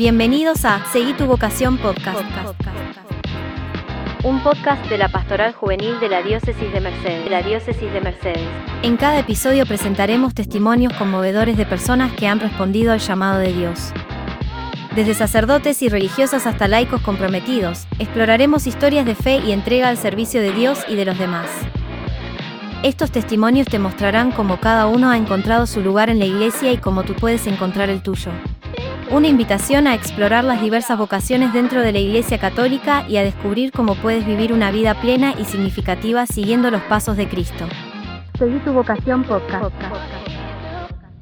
Bienvenidos a Seguí tu vocación podcast. Un podcast de la Pastoral Juvenil de la Diócesis de Mercedes. De la Diócesis de Mercedes. En cada episodio presentaremos testimonios conmovedores de personas que han respondido al llamado de Dios. Desde sacerdotes y religiosas hasta laicos comprometidos, exploraremos historias de fe y entrega al servicio de Dios y de los demás. Estos testimonios te mostrarán cómo cada uno ha encontrado su lugar en la iglesia y cómo tú puedes encontrar el tuyo. Una invitación a explorar las diversas vocaciones dentro de la Iglesia Católica y a descubrir cómo puedes vivir una vida plena y significativa siguiendo los pasos de Cristo. Seguí tu vocación podcast.